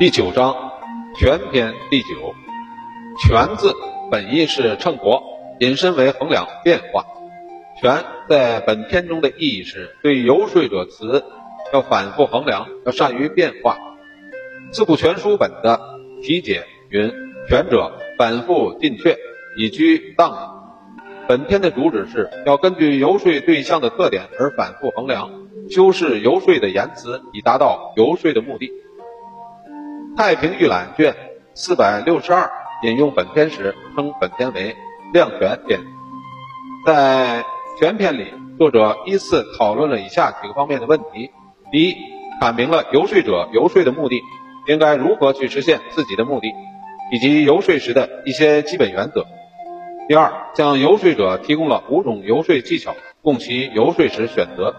第九章权篇第九，权字本意是秤砣，引申为衡量变化。权在本篇中的意义是对游说者词要反复衡量，要善于变化。四库全书本的题解云：权者，反复进却，以居当。本篇的主旨是要根据游说对象的特点而反复衡量，修饰游说的言辞，以达到游说的目的。《太平御览》卷四百六十二引用本篇时，称本篇为“量权篇”。在全篇里，作者依次讨论了以下几个方面的问题：第一，阐明了游说者游说的目的，应该如何去实现自己的目的，以及游说时的一些基本原则。第二，向游说者提供了五种游说技巧，供其游说时选择，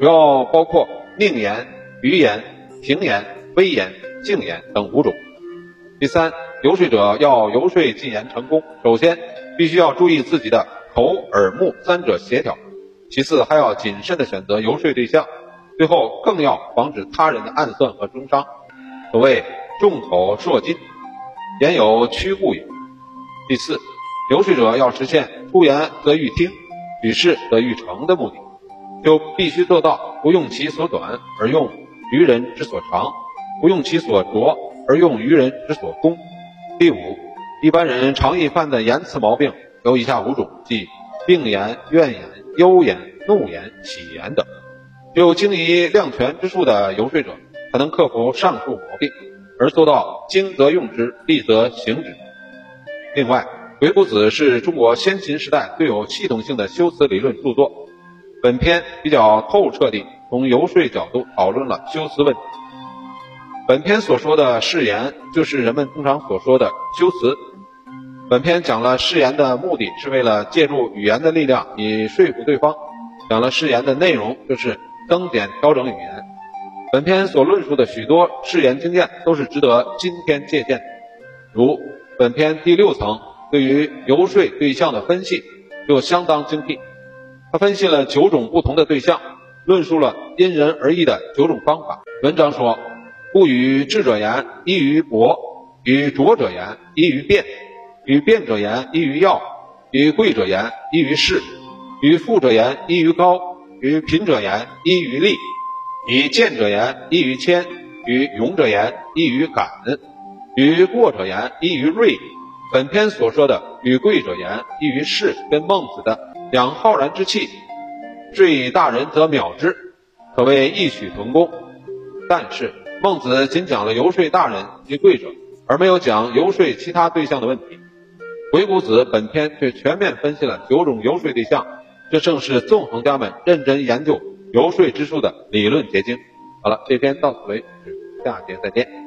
主要包括宁言、余言、平言、威言、静言等五种。第三，游说者要游说进言成功，首先必须要注意自己的口、耳、目三者协调，其次还要谨慎的选择游说对象，最后更要防止他人的暗算和中伤。所谓众口铄金，言有屈故也。第四。游说者要实现出言则欲听，举事则欲成的目的，就必须做到不用其所短而用愚人之所长，不用其所着而用愚人之所工。第五，一般人常易犯的言辞毛病有以下五种，即病言、怨言、忧言、怒言、喜言等。有精于量权之术的游说者，才能克服上述毛病，而做到精则用之，利则行之。另外，《鬼谷子》是中国先秦时代最有系统性的修辞理论著作。本篇比较透彻地从游说角度讨论了修辞问题。本篇所说的誓言，就是人们通常所说的修辞。本篇讲了誓言的目的是为了借助语言的力量以说服对方，讲了誓言的内容就是增减调整语言。本篇所论述的许多誓言经验都是值得今天借鉴，如本篇第六层。对于游说对象的分析就相当精辟，他分析了九种不同的对象，论述了因人而异的九种方法。文章说：“故与智者言，依于博；与拙者言，依于辩；与辩者言，依于要；与贵者言，依于势；与富者言，依于高；与贫者言，依于利；与贱者言，依于谦；与勇者言，依于敢；与过者言，依于锐。”本篇所说的“与贵者言，异于士”，跟孟子的“养浩然之气，坠大人则藐之”，可谓异曲同工。但是孟子仅讲了游说大人及贵者，而没有讲游说其他对象的问题。鬼谷子本篇却全面分析了九种游说对象，这正是纵横家们认真研究游说之术的理论结晶。好了，这篇到此为止，下节再见。